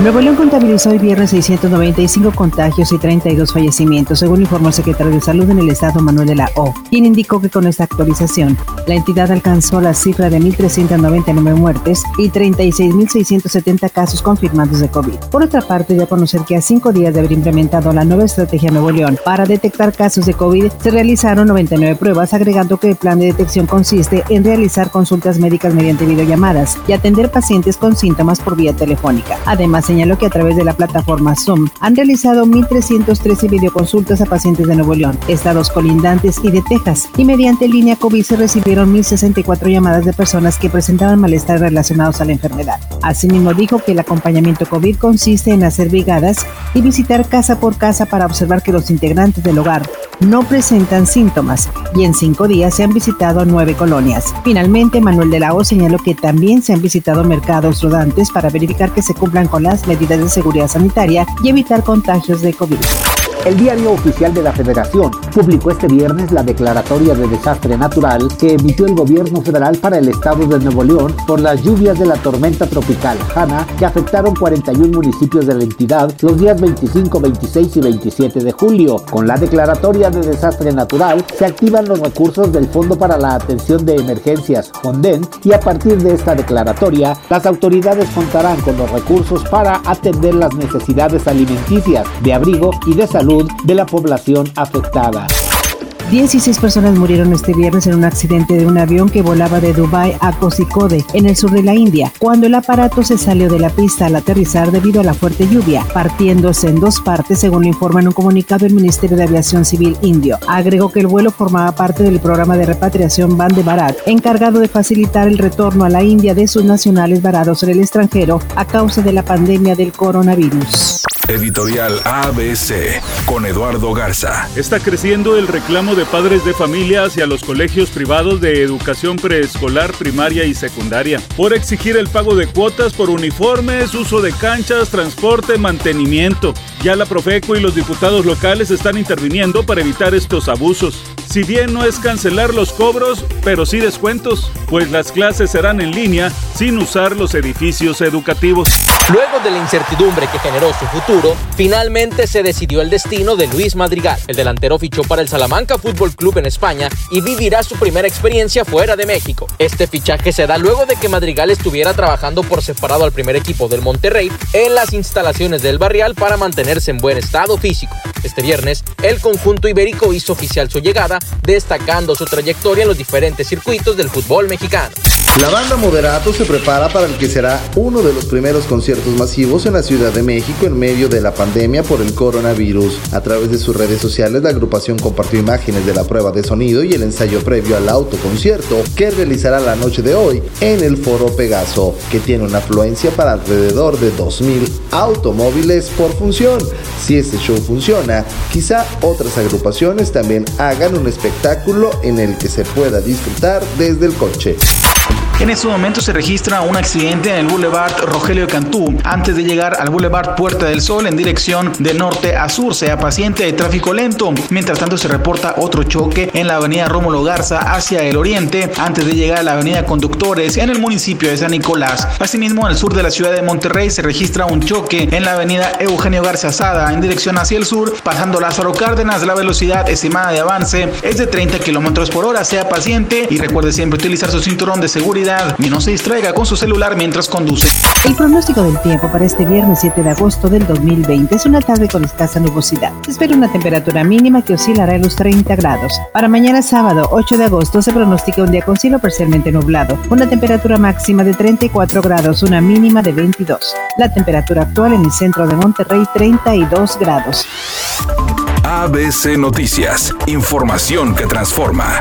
Nuevo León contabilizó hoy viernes 695 contagios y 32 fallecimientos, según informó el secretario de Salud en el estado Manuel de la O, quien indicó que con esta actualización la entidad alcanzó la cifra de 1.399 muertes y 36.670 casos confirmados de COVID. Por otra parte, dio a conocer que a cinco días de haber implementado la nueva estrategia Nuevo León para detectar casos de COVID, se realizaron 99 pruebas, agregando que el plan de detección consiste en realizar consultas médicas mediante videollamadas y atender pacientes con síntomas por vía telefónica. Además, señaló que a través de la plataforma Zoom han realizado 1.313 videoconsultas a pacientes de Nuevo León, estados colindantes y de Texas, y mediante línea COVID se recibieron 1.064 llamadas de personas que presentaban malestar relacionados a la enfermedad. Asimismo, dijo que el acompañamiento COVID consiste en hacer brigadas y visitar casa por casa para observar que los integrantes del hogar no presentan síntomas y en cinco días se han visitado nueve colonias. Finalmente, Manuel de la O señaló que también se han visitado mercados rodantes para verificar que se cumplan con las medidas de seguridad sanitaria y evitar contagios de COVID. El diario oficial de la Federación publicó este viernes la declaratoria de desastre natural que emitió el gobierno federal para el estado de Nuevo León por las lluvias de la tormenta tropical Hanna que afectaron 41 municipios de la entidad los días 25, 26 y 27 de julio. Con la declaratoria de desastre natural se activan los recursos del Fondo para la Atención de Emergencias, FONDEN, y a partir de esta declaratoria, las autoridades contarán con los recursos para atender las necesidades alimenticias, de abrigo y de salud de la población afectada. 16 personas murieron este viernes en un accidente de un avión que volaba de Dubái a Kozhikode, en el sur de la India, cuando el aparato se salió de la pista al aterrizar debido a la fuerte lluvia, partiéndose en dos partes, según lo informa en un comunicado el Ministerio de Aviación Civil indio. Agregó que el vuelo formaba parte del programa de repatriación Vande Bharat, encargado de facilitar el retorno a la India de sus nacionales varados en el extranjero a causa de la pandemia del coronavirus. Editorial ABC con Eduardo Garza. Está creciendo el reclamo de padres de familia hacia los colegios privados de educación preescolar, primaria y secundaria por exigir el pago de cuotas por uniformes, uso de canchas, transporte, mantenimiento. Ya la Profeco y los diputados locales están interviniendo para evitar estos abusos. Si bien no es cancelar los cobros, pero sí descuentos, pues las clases serán en línea sin usar los edificios educativos. Luego de la incertidumbre que generó su futuro, finalmente se decidió el destino de Luis Madrigal. El delantero fichó para el Salamanca Fútbol Club en España y vivirá su primera experiencia fuera de México. Este fichaje se da luego de que Madrigal estuviera trabajando por separado al primer equipo del Monterrey en las instalaciones del Barrial para mantenerse en buen estado físico. Este viernes, el conjunto ibérico hizo oficial su llegada, destacando su trayectoria en los diferentes circuitos del fútbol mexicano. La banda Moderato se prepara para el que será uno de los primeros conciertos masivos en la Ciudad de México en medio de la pandemia por el coronavirus. A través de sus redes sociales, la agrupación compartió imágenes de la prueba de sonido y el ensayo previo al autoconcierto que realizará la noche de hoy en el Foro Pegaso, que tiene una afluencia para alrededor de 2.000 automóviles por función. Si este show funciona, quizá otras agrupaciones también hagan un espectáculo en el que se pueda disfrutar desde el coche. En este momento se registra un accidente en el Boulevard Rogelio Cantú antes de llegar al Boulevard Puerta del Sol en dirección de norte a sur, sea paciente de tráfico lento. Mientras tanto se reporta otro choque en la avenida Rómulo Garza hacia el oriente antes de llegar a la avenida Conductores en el municipio de San Nicolás. Asimismo, en el sur de la ciudad de Monterrey se registra un choque en la avenida Eugenio Garza Sada en dirección hacia el sur, pasando Lázaro Cárdenas. La velocidad estimada de avance es de 30 kilómetros por hora, sea paciente y recuerde siempre utilizar su cinturón de seguridad y no se distraiga con su celular mientras conduce. El pronóstico del tiempo para este viernes 7 de agosto del 2020 es una tarde con escasa nubosidad. Se espera una temperatura mínima que oscilará en los 30 grados. Para mañana sábado 8 de agosto se pronostica un día con cielo parcialmente nublado, una temperatura máxima de 34 grados, una mínima de 22. La temperatura actual en el centro de Monterrey 32 grados. ABC Noticias, información que transforma.